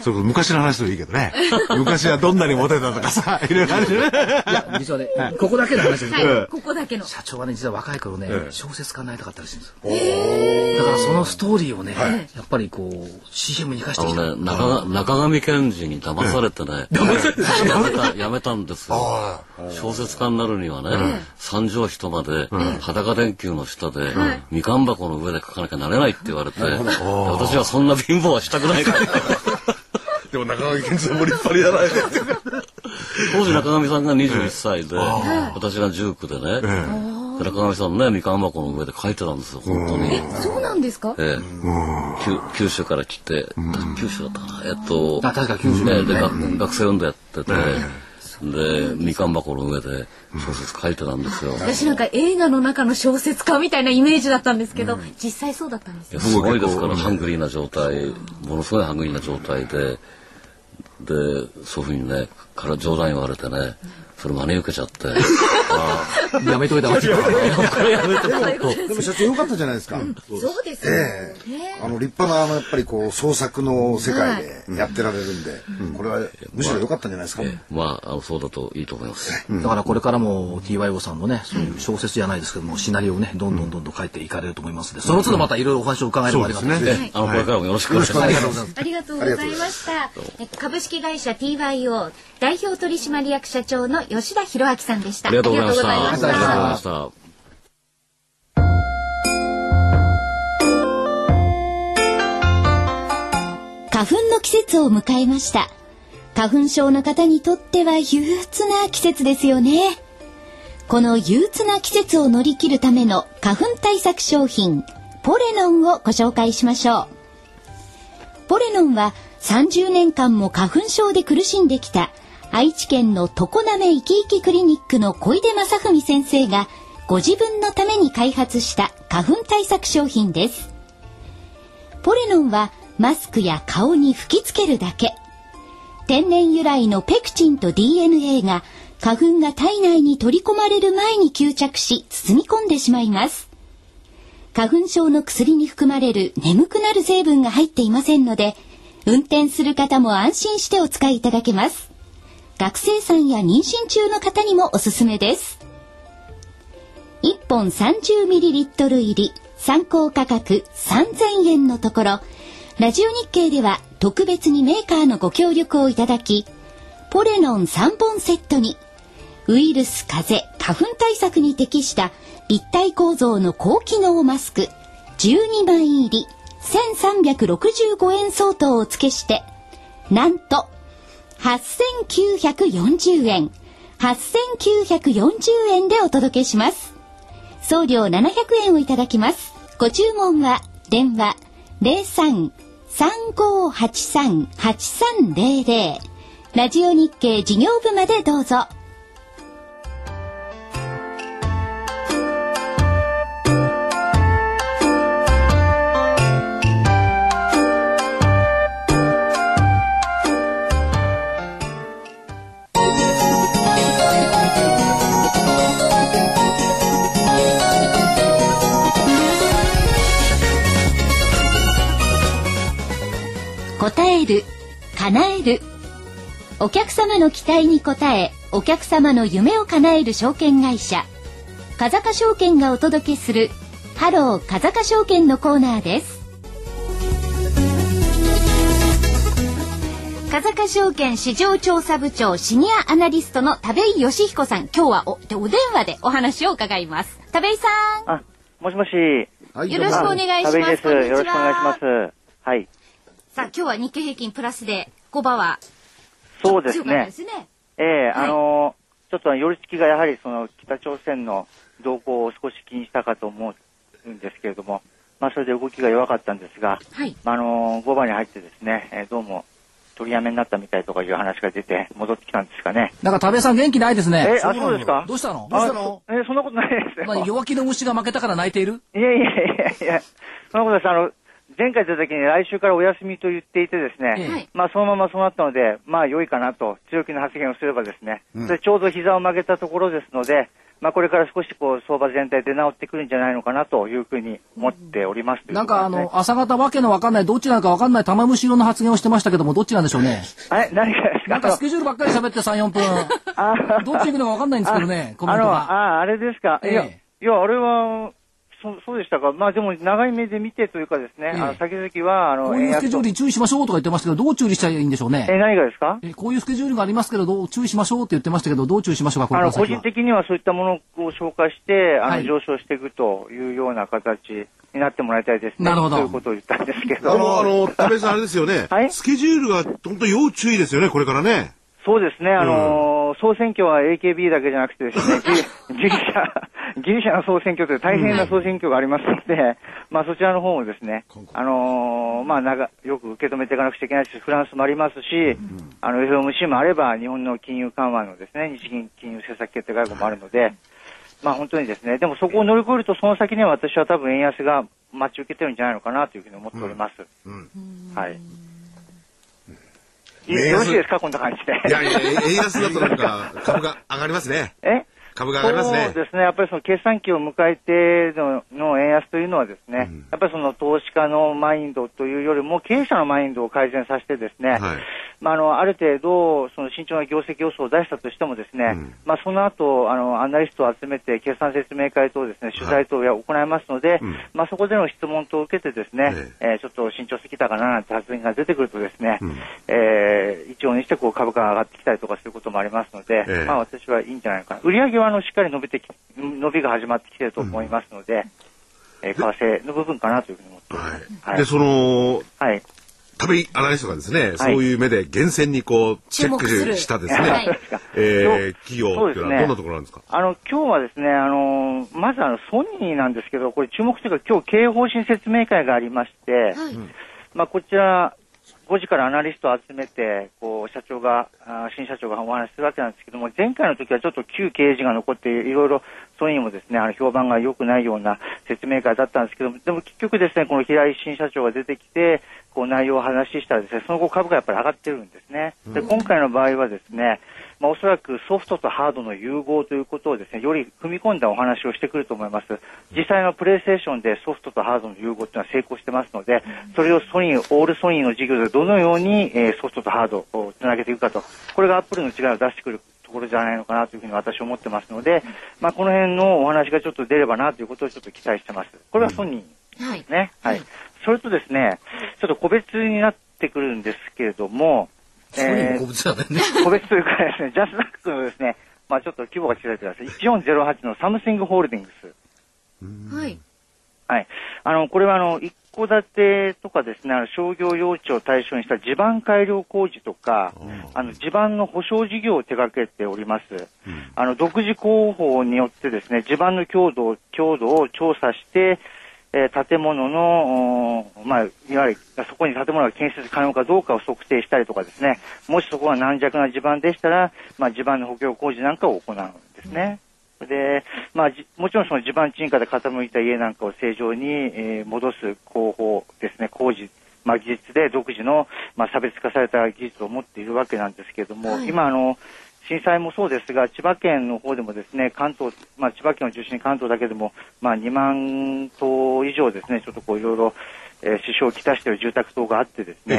それこそ昔の話でもいいけどね、昔はどんなにモテたとかさ、いろいろあるじゃないいや実はね、ここだけの話ですけど、はい。ここだけの。社長はね実は若い頃ね、ええ。小説家になりたかったらしいんですよ。だからそのストーリーをね、やっぱりこう CM に生かしてきた。あのね、中が中上健二に騙されてね、やめた、やめたんですよ。小説家になるにはね、三畳一間で、裸電球の下で、みかん箱の上で書かなきゃなれないって言われて、私はそんな貧乏はしたくないから。でも中川健二さんも立派にやられて当時中上さんが21歳で、私が19でね、で中上さんね、みかん箱の上で書いてたんですよ、本当に。そうなんですか？ええ。九九州から来て、九州だったかな、えっと、あ確か九州ね、で、学学生運動やってて、で、みかん箱の上で小説書いてたんですよ。私なんか映画の中の小説家みたいなイメージだったんですけど、実際そうだったんですすごいですから、ハングリーな状態、ものすごいハングリーな状態で、で、そういうふうにね、から冗談言われてね、それ真に受けちゃって、あ やめといた方がいい。あ、これやめてでも社長良かったじゃないですか。そうですよ。ええ。あの立派なあのやっぱりこう創作の世界でやってられるんで、これはむしろ良かったんじゃないですか？まあ、あの、そうだといいと思います。だからこれからも TYO さんのね、そういう小説じゃないですけども、シナリオをね、どんどんどんどん書いていかれると思います。ので、その都度またいろいろお話を伺えればありがたいですね。あの、これからもよろしくお願いします。ありがとうござい。ありがとうございました。え株式会社 TYO 代表取締役社長の吉田博明さんでした。ありがとうございました。ありがとうございましたありがとうございました。花粉の季節を迎えました。花粉症の方にとっては憂鬱な季節ですよね。この憂鬱な季節を乗り切るための花粉対策商品、ポレノンをご紹介しましょう。ポレノンは30年間も花粉症で苦しんできた愛知県の常滑いきいきクリニックの小出正文先生がご自分のために開発した花粉対策商品です。ポレノンはマスクや顔に吹きつけるだけ。天然由来のペクチンと DNA が花粉が体内に取り込まれる前に吸着し包み込んでしまいます。花粉症の薬に含まれる眠くなる成分が入っていませんので、運転する方も安心してお使いいただけます。学生さんや妊娠中の方にもおすすめです。1本 30ml 入り参考価格3000円のところ、ラジオ日経では特別にメーカーのご協力をいただき、ポレノン3本セットに、ウイルス、風邪、花粉対策に適した立体構造の高機能マスク12枚入り1365円相当をお付けして、なんと8940円、8940円でお届けします。送料700円をいただきます。ご注文は電話03-3583-8300ラジオ日経事業部までどうぞ。える、叶える。お客様の期待に応え、お客様の夢を叶える証券会社、風賀証券がお届けする、ハロー風賀証券のコーナーです。風賀証券市場調査部長シニアアナリストの田部井義彦さん、今日はおお電話でお話を伺います。田部井さん。あ、もしもし。はい、よろしくお願いします。田部井です。よろしくお願いします。はい。さあ、今日は日経平均プラスで5番はそうですね。すねええーはい、あのー、ちょっと寄り付きがやはりその北朝鮮の動向を少し気にしたかと思うんですけれども、まあそれで動きが弱かったんですが、はい、まあ、あのー、5番に入ってですね、えー、どうも取りやめになったみたいとかいう話が出て戻ってきたんですかね。なんか田部さん元気ないですね。え、あ、そうですか？どうしたの？どうしたの？え、そんなことないですよ。弱気の虫が負けたから泣いている？いやいやいやいや、そんなことです。あの、前回出た時に来週からお休みと言っていてですね、まあそのままそうなったので、まあ良いかなと強気の発言をすればですね、うん、それちょうど膝を曲げたところですので、まあこれから少しこう相場全体出直ってくるんじゃないのかなというふうに思っております、ね、なんかあの、朝方わけのわかんない、どっちなのかわかんない玉虫色の発言をしてましたけども、どっちなんでしょうね。え、何がですかなんかスケジュールばっかり喋って3、4分。どっち行くのかわかんないんですけどね、コメントが。ああ、あれですか？ええ、いや、いや、あれは、そそうでしたか、まあでも長い目で見てというかですね、ええ、あの先々はあのこういうスケジュールに注意しましょうとか言ってましたけど、どう注意したらいいんでしょうね。え何がですか？えこういうスケジュールがありますけど、どう注意しましょうって言ってましたけど、どう注意しましょうか、あの個人的にはそういったものを紹介して、あの、はい、上昇していくというような形になってもらいたいですね。なるほど。ということを言ったんですけど。あの、あの、田部さんあれですよね。はい？スケジュールが本当要注意ですよね、これからね。そうですね、あのーうん、総選挙は AKB だけじゃなくてですね、ギリシャ、ギリシャの総選挙という大変な総選挙がありますので、うん、まあそちらの方もですね、あのー、まあ長、よく受け止めていかなくちゃいけないし、フランスもありますし、うん、あの、FOMC もあれば、日本の金融緩和のですね、日銀金融政策決定会合もあるので、まあ本当にですね、でもそこを乗り越えると、その先には私は多分円安が待ち受けてるんじゃないのかなというふうに思っております。はい。よろしいですか、こんな感じで。いやいや、円安だとなんか、株が上がりますね。え？株が上がりますね。そうですね。やっぱりその決算期を迎えてのの円安というのはですね、うん、やっぱりその投資家のマインドというよりも経営者のマインドを改善させてですね、はい、まあ、あの、ある程度、その慎重な業績予想を出したとしてもですね、うん、まあ、その後、あの、アナリストを集めて決算説明会等ですね、取材等を行いますので、はいまあ、そこでの質問等を受けてですね、ええ。ー、ちょっと慎重すぎたかななんて発言が出てくるとですね、うん、えー、一応にしてこう株価が上がってきたりとかすることもありますので、えまあ、私はいいんじゃないかな。売上はあの、しっかり伸びてき、伸びが始まってきていると思いますので、うん、えー、為替の部分かなというふうに思っています。はい、で、その、はい。旅井アナリストがですね、はい、そういう目で厳選にこうチェックしたですね、はい、えー、企業っていうのはどんなところなんですか？すね、あの今日はですね、あのまずあのソニーなんですけど、これ注目というか今日経営方針説明会がありまして、はい、まあこちら5時からアナリストを集めて、こう、社長が、新社長がお話しするわけなんですけども、前回の時はちょっと旧経営陣が残って、いろいろ、ソニーもですね、あの、評判が良くないような説明会だったんですけども、でも結局ですね、この平井新社長が出てきて、こう、内容を話したらですね、その後株価やっぱり上がってるんですね。で、今回の場合はですね、まあ、おそらくソフトとハードの融合ということをですね、より踏み込んだお話をしてくると思います。実際のプレイステーションでソフトとハードの融合というのは成功してますので、それをソニー、オールソニーの事業でどのように、えー、ソフトとハードをつなげていくかと、これがアップルの違いを出してくるところじゃないのかなというふうに私は思ってますので、まあ、この辺のお話がちょっと出ればなということをちょっと期待してます。これはソニーですね。はい。はい。それとですね、ちょっと個別になってくるんですけれども、ソニーも個別だよね。個別というかですね、ジャスダックのですね、まあちょっと規模が違いてください。1408のサムシングホールディングス。はい。はい。あの、これはあの、一戸建てとかですね、あの商業用地を対象にした地盤改良工事とか、あの、地盤の保証事業を手掛けております。あの、独自広報によってですね、地盤の強度を、強度を調査して、えー建物の、まあ、いわゆる、そこに建物が建設可能かどうかを測定したりとかですね、もしそこが軟弱な地盤でしたら、まあ、地盤の補強工事なんかを行うんですね。で、まあ、じもちろんその地盤沈下で傾いた家なんかを正常に、えー戻す工法ですね、工事、まあ、技術で独自の、まあ、差別化された技術を持っているわけなんですけれども、今あの、震災もそうですが、千葉県の方でもですね、関東、まあ、千葉県を中心に関東だけでも、まあ、2万棟以上ですね、ちょっとこういろいろ、えー支障をきたしている住宅棟があってですね。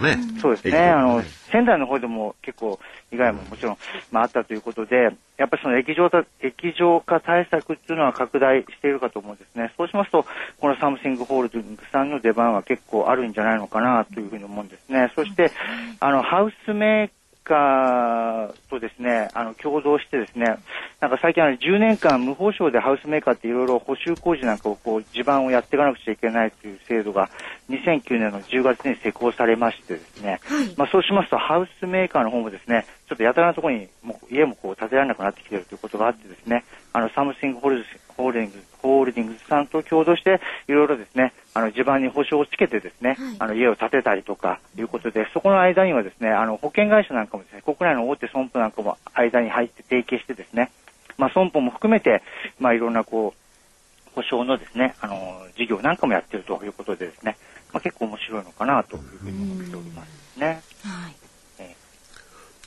ね。そうですね。あの、仙台の方でも結構被害ももちろん、まあ、あったということで、やっぱりその液状化、液状化対策っていうのは拡大しているかと思うんですね。そうしますと、このサムシングホールディングスさんの出番は結構あるんじゃないのかなというふうに思うんですね。そして、あの、ハウスメーカーとですね、あの、共同してですね、なんか最近あの10年間無報償でハウスメーカーっていろいろ補修工事なんかをこう地盤をやっていかなくちゃいけないという制度が2009年の10月に施行されましてですね、まあそうしますとハウスメーカーの方もですね、ちょっとやたらなところにもう家もこう建てられなくなってきているということがあってですね、あのサムシングホールディングスホールディングスさんと共同していろいろですね、あの地盤に保証をつけてですね、あの家を建てたりとかいうことで、そこの間にはですね、あの保険会社なんかもですね、国内の大手損保なんかも間に入って提携してですね、まあ損保も含めて、まあいろんなこう、保証のですね、あの、事業なんかもやってるということでですね、まあ結構面白いのかなというふうに思っておりますね。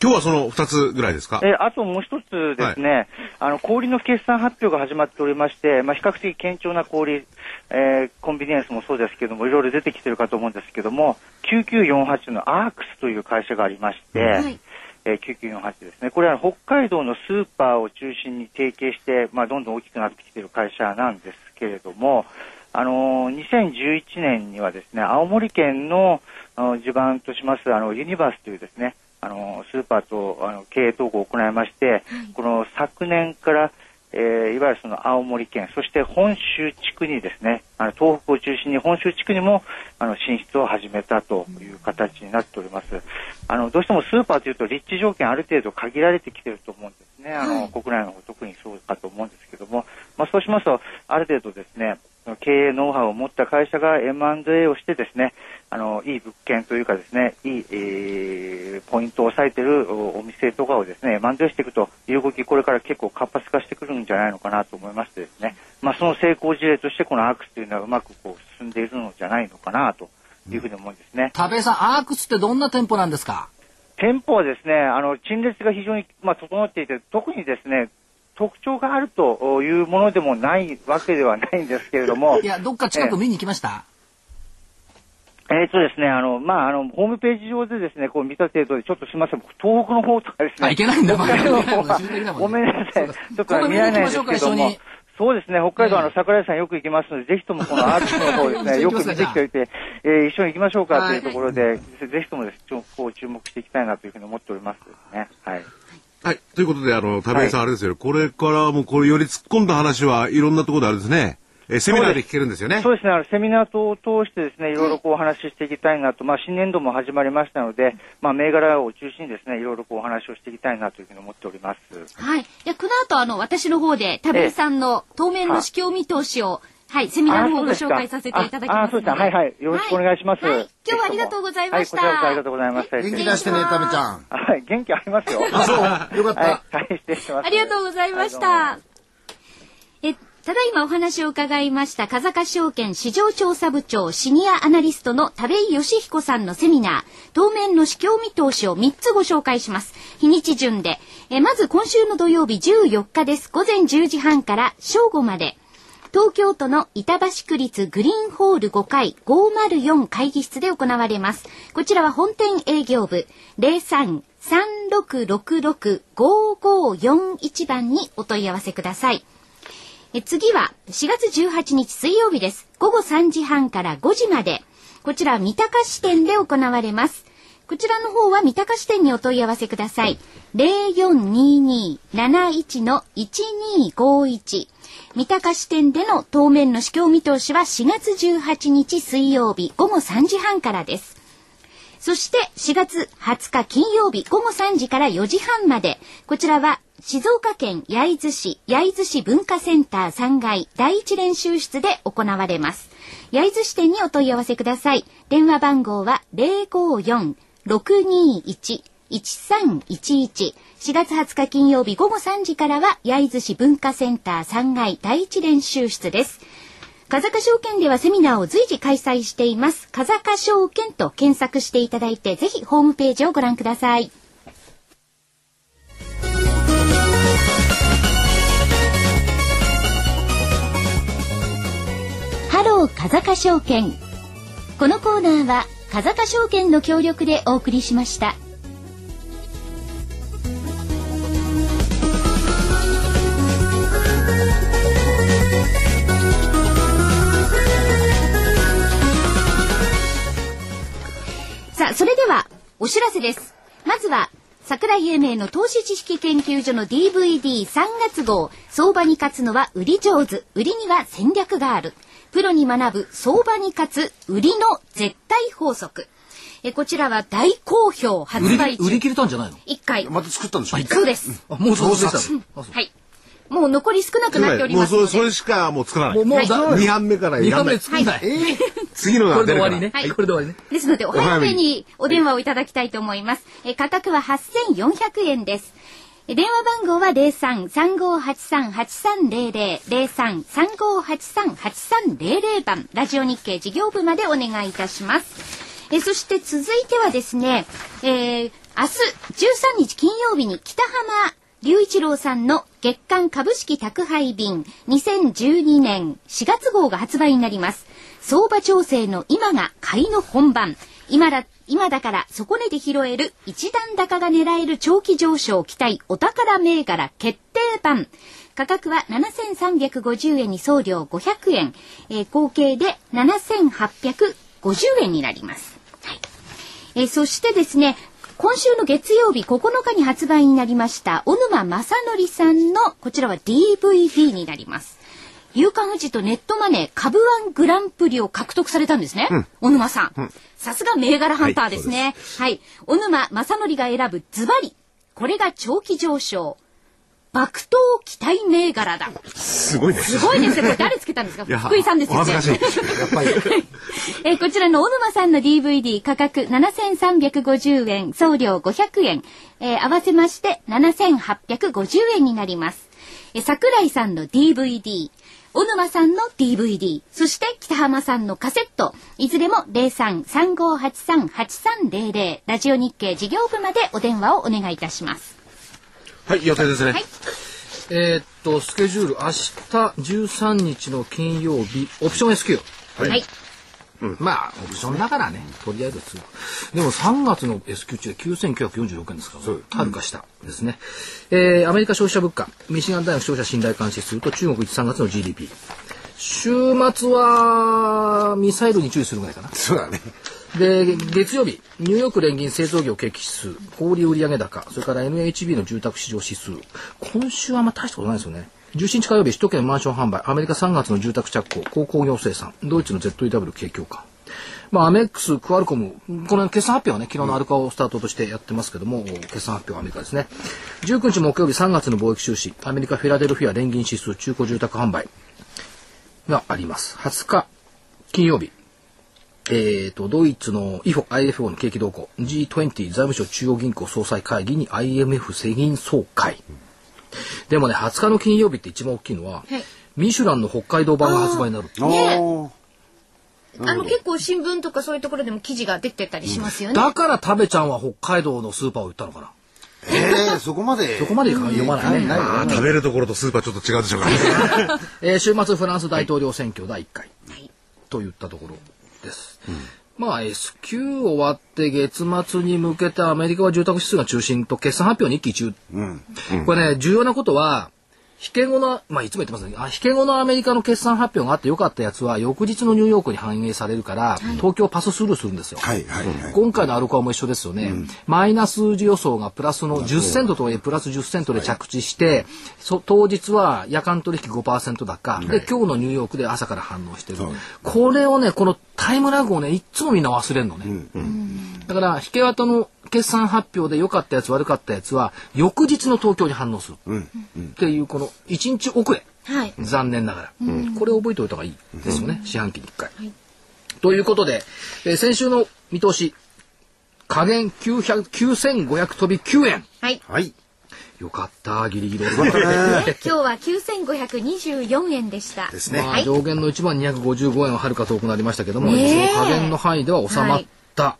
今日はその2つぐらいですか？えーあともう一つですね、あの、氷の決算発表が始まっておりまして、まあ、比較的堅調な氷、えーコンビニエンスもそうですけども、いろいろ出てきてるかと思うんですけども、9948のアークスという会社がありまして、はい。えー9948ですね。これは北海道のスーパーを中心に提携して、まあ、どんどん大きくなってきている会社なんですけれども、あのー2011年にはですね、青森県のあの地盤とします、あの、ユニバースというですね、あの、スーパーとあの経営統合を行いまして、この昨年から、えーいわゆるその青森県、そして本州地区にですね、あの東北を中心に本州地区にもあの進出を始めたという形になっております。あの、どうしてもスーパーというと立地条件ある程度限られてきてると思うんですね。あの、国内の方特にそうかと思うんですけども、まあそうしますと、ある程度ですね、経営ノウハウを持った会社が M&A をしてですね、あの、いい物件というかですね、いい、えーポイントを抑えてるおお店とかをですね、M&A していくという動き、これから結構活発化してくるんじゃないのかなと思いましてですね、まあその成功事例としてこのアークスというのはうまくこう進んでいるのじゃないのかなというふうに思うんですね。田部さん、アークスってどんな店舗なんですか？店舗はですね、あの、陳列が非常に、まあ、整っていて、特にですね、特徴があるというものでもないわけではないんですけれども、いや、どっか近く見に行きました、えっとですね、あの、まあ、あの、ホームページ上でですね、こう見た程度で、ちょっとすみません、僕東北の方とかですね。けないんだごめんなさい。ちょっと見られないんですけども。そうですね、北海道、あの、ええ。桜井さんよく行きますので、ぜひともこのアーチの方ですね、よく見てきておいて、えー一緒に行きましょうかというところで、ぜひともです。こう注目していきたいなというふうに思っておりますね。はい。はい。ということで、あの、田部さんあれですよ、これからもこれより突っ込んだ話はいろんなところであるんですね。えーセミナーで聞けるんですよね。そうですね、あのセミナー等を通してですね、いろいろこうお話ししていきたいなと、まあ新年度も始まりましたので、まあ銘柄を中心にですね、いろいろこうお話をしていきたいなというふうに思っております。はい。で、この後、あの、私の方で、田部さんの当面の指標見通しを、はい、セミナーの方をご紹介させていただきますあ、そうですか。はいはい。よろしくお願いします。はいはい今日はありがとうございましたはい、こちらこそありがとうございました。元気出してね、タメちゃん。はい、元気ありますよ。あ、そう。よかった。はい、はい、失礼します。ありがとうございました。え、ただいまお話を伺いました、風賀証券市場調査部長シニアアナリストの田部井義彦さんのセミナー、当面の市況見通しを3つご紹介します。日にち順で。え、まず今週の土曜日14日です。午前10時半から正午まで。東京都の板橋区立グリーンホール5階504会議室で行われます。こちらは本店営業部03-3666-5541番にお問い合わせください。え次は4月18日水曜日です。午後3時半から5時まで。こちら三鷹支店で行われます。こちらの方は三鷹支店にお問い合わせください。0422-71-1251。三鷹支店での当面の市況見通しは4月18日水曜日午後3時半からです。そして4月20日金曜日午後3時から4時半まで、こちらは静岡県焼津市焼津市文化センター3階第一練習室で行われます。焼津支店にお問い合わせください。電話番号は054-621 1311。4月20日金曜日午後3時からは焼津市文化センター3階第一練習室です。風賀証券ではセミナーを随時開催しています。風賀証券と検索していただいて、ぜひホームページをご覧ください。ハロー風賀証券。このコーナーは風賀証券の協力でお送りしました。さあ、それでは、お知らせです。まずは、桜井英明の投資知識研究所の DVD3 月号、相場に勝つのは売り上手、売りには戦略がある。プロに学ぶ相場に勝つ売りの絶対法則。えこちらは大好評発売り売り切れたんじゃないの？1回。また作ったんでしょ？そうです。あ、もうそうでしはい。もう残り少なくなっておりますので。それしかもう作らない。もう、もうだ、二班目から二いらない番目作んない。次のこれでが出るから。終わりね。はいこれで終わりね。ですので、お早めにお電話をいただきたいと思います。え価格は8400円です。え電話番号は03-3583-8300、03-3583-8300番、ラジオ日経事業部までお願いいたします。えそして続いてはですね、えー、明日13日金曜日に北浜隆一郎さんの月間株式宅配便2012年4月号が発売になります。相場調整の今が買いの本番。今だ、今だから底値で拾える一段高が狙える長期上昇期待お宝銘柄決定版。価格は7350円に送料500円。えー合計で7850円になります。はい。えーそしてですね、今週の月曜日9日に発売になりました、小沼正則さんの、こちらは DVD になります。夕刊富士とネットマネー株ワングランプリを獲得されたんですね。小沼さん。さすが銘柄ハンターですね。はい。小沼正則が選ぶズバリ。これが長期上昇。爆投期待銘柄だ。すごいね。すごいですね。これ誰つけたんですか？福井さんですよね。お恥ずかしい。やっぱり。えーこちらの小沼さんの DVD 価格7350円、送料500円、えー合わせまして7850円になります。えー桜井さんの DVD、小沼さんの DVD、そして北浜さんのカセット、いずれも03-3583-8300、ラジオ日経事業部までお電話をお願いいたします。はい、予定ですね。はいえーっと、スケジュール、明日13日の金曜日、オプション S q はい。まあ、オプションだからね、とりあえず通でも3月の S q 値で9946円ですから、はるか下ですね。えーアメリカ消費者物価、ミシガン大学消費者信頼監視すると中国1、3月の GDP。週末は、ミサイルに注意するぐらいかな。そうだね。で、月曜日、ニューヨーク連銀製造業景気指数、小売売上高、それから NHB の住宅市場指数。今週はあんま大したことないですよね。17日火曜日、首都圏マンション販売、アメリカ3月の住宅着工、高工業生産、ドイツの ZEW 景況感。まあ、アメックス、クアルコム、この決算発表はね、昨日のアルカをスタートとしてやってますけども、決算発表はアメリカですね。19日木曜日、3月の貿易収支、アメリカフィラデルフィア連銀指数、中古住宅販売があります。20日、金曜日、えー、と、ドイツの IFO、IFO の景気動向、G20 財務省中央銀行総裁会議に IMF 世銀総会。でもね、20日の金曜日って一番大きいのは、はいミシュランの北海道版が発売になる。おーあの、結構新聞とかそういうところでも記事が出てたりしますよね。だから食べちゃんは北海道のスーパーを売ったのかな。えー、そこまで？そこまで読まないね。ないまあ、食べるところとスーパーちょっと違うでしょうからね。えー週末フランス大統領選挙第1回、といったところです。まあ S q 終わって月末に向けてアメリカは住宅指数が中心と決算発表に一喜一憂。これね、重要なことは、引け後の、まあ、いつも言ってますね。あ、引け後のアメリカの決算発表があって良かったやつは、翌日のニューヨークに反映されるから、東京パススルーするんですよ。はいはいはい。今回のアルコアも一緒ですよね。マイナス予想がプラスの10セントとはいえプラス10セントで着地して、そ当日は夜間取引5%高、で、今日のニューヨークで朝から反応してる。これをね、このタイムラグをね、いっつもみんな忘れるのね。だから、引け跡の決算発表で良かったやつ悪かったやつは、翌日の東京に反応する。っていう、この1日遅れ。はい。残念ながら、これを覚えておいた方がいい。ですよね、四半期に1回。ということで、えー先週の見通し。加減900 9500飛び9円。はい。はい。よかった。ギリギリ。で今日は9524円でした。ですね。まあ、はい。上限の1万255円ははるか遠くなりましたけども、ねえ。一応加減の範囲では収まった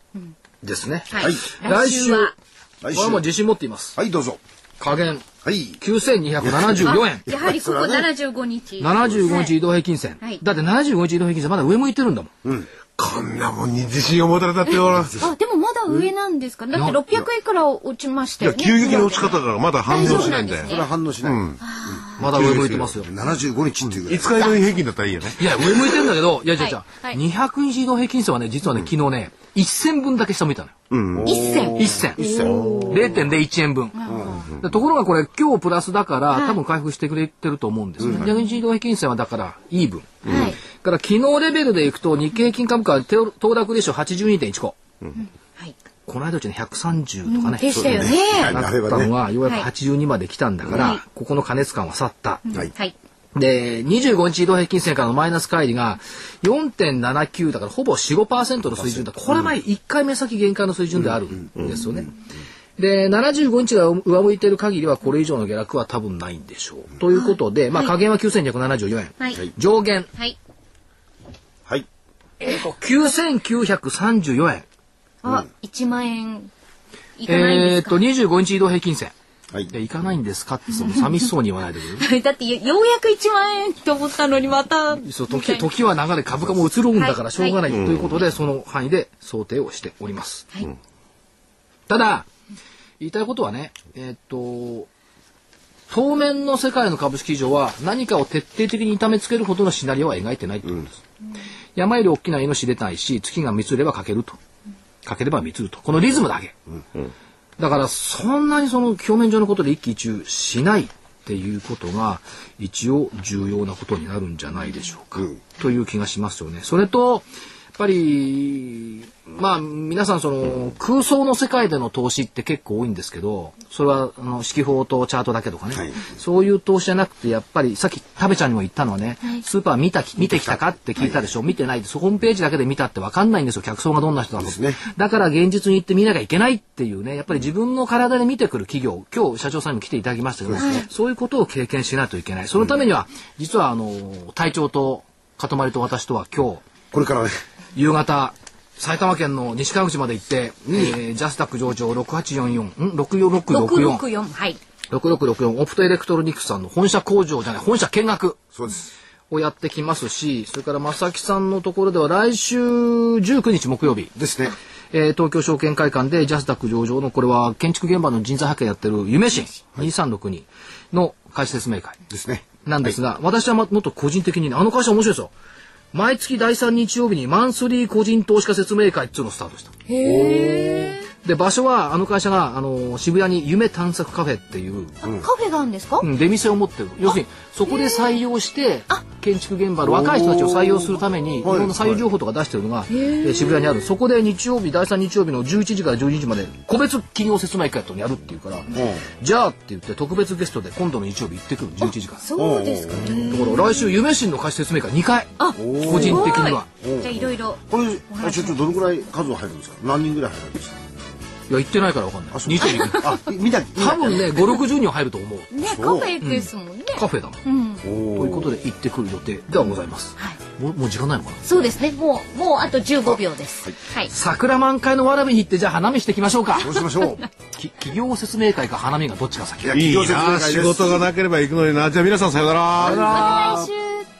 ですね、はい。来週は来これはもう自信持っていますはい、どうぞ。加減はい。9274円やはりここ75日。75日移動平均線、はいだって75日移動平均線まだ上向いてるんだもんこんなもんに自信を持たれたってよ。あ、でもまだ上なんですか？だって600円から落ちましたいや、よね。急激な落ち方だからまだ反応しないんだよ大丈夫なんです。これは反応しない。まだ上向いてますよ75日っていうぐらい。5日移動平均だったらいいよね。いや、上向いてんだけど、いや、じゃじゃはい200日移動平均線はね、実はね、昨日ね、1000分だけ下向いたのよ。一銭。1銭。0.01円分。でところがこれ、今日プラスだから、多分回復してくれてると思うんですよね。200日移動平均線はだから、イーブン。はい。から昨日レベルでいくと、日経平均株価は手を騰落レーション82.15。はい。この間うちね、130とかね。でしたよね。だったのが、ようやく82まで来たんだから、はいここの加熱感は去った。はい。はい。で、25日移動平均線からのマイナス乖離が4.79だからほぼ4、5%の水準だ。これは1回目先限界の水準であるんですよね。で、75日が上向いてる限りはこれ以上の下落は多分ないんでしょう。ということで、まあ加減は9274円。はい。上限、はい。はい。えっと、9934円。あ、1万円いかないんですか？えっと、25日移動平均線。はいいや、行かないんですか？って、その寂しそうに言わないでくれる？だってようやく1万円と思ったのにまた。そう時時は流れ株価も移るんだからしょうがないとはいいうことで、その範囲で想定をしております。はいただ言いたいことはねえーっと当面の世界の株式市場は何かを徹底的に痛めつけるほどのシナリオは描いてないってことです。山より大きな命出ないし月が満ちればかけるとかければ満つるとこのリズムだけ。だからそんなにその表面上のことで一喜一憂しないっていうことが一応重要なことになるんじゃないでしょうか、という気がしますよね。それとぱりまあ皆さんその空想の世界での投資って結構多いんですけどそれはあの指揮法とチャートだけとかね、はい。そういう投資じゃなくてやっぱりさっき食べちゃんにも言ったのはね、スーパー見た見てきた。かって聞いたでしょ、見てないですホームページだけで見たって分かんないんですよ。客層がどんな人なのか、ですね。だから現実に行って見なきゃいけないっていうねやっぱり自分の体で見てくる企業今日社長さんにも来ていただきましたけど、そういうことを経験しないといけない。そのためには実はあの隊長と塊と私とは今日これからね。夕方埼玉県の西川口まで行って、えージャスタック上場6844ん6664 664。はい。6664オプトエレクトロニクスさんの本社工場じゃない本社見学そうです。をやってきますしそれから正木さんのところでは来週19日木曜日ですね。えー東京証券会館でジャスダック上場のこれは建築現場の人材派遣やってる夢新2362の会社説明会ですね。なんですが、私はもっと個人的にねあの会社面白いですよ毎月第3日曜日にマンスリー個人投資家説明会っていうのをスタートした。で場所はあの会社があの渋谷に夢探索カフェっていう、カフェがあるんですか？うん出店を持ってる。要するにそこで採用して建築現場の若い人たちを採用するためにい。ろんな採用情報とか出してるのが、えー渋谷にある。そこで日曜日第3日曜日の11時から12時まで個別企業説明会っていうのをやるっていうから、じゃあって言って特別ゲストで今度の日曜日行ってくる11時から。そうですか。だから来週夢新の会社説明会2回。あ、個人的には。じゃあいろいろ。これ、あ所長どのくらい数は入るんですか？何人ぐらい入るんですか？いや行ってないから分かんない。日曜日あ、見た、多分ね560人は入ると思う。ね、カフェですもんね。カフェだもん。うん。ということで行ってくる予定ではございます、もうもう時間ないのかな？そうですね。もう、もうあと15秒です。はい。桜満開のわらびに行ってじゃあ花見していきましょうか。どうしましょう。き企業説明会か花見がどっちが先？いやいい企業説仕事がなければ行くのにな。じゃあ皆さんさよなら。また来週。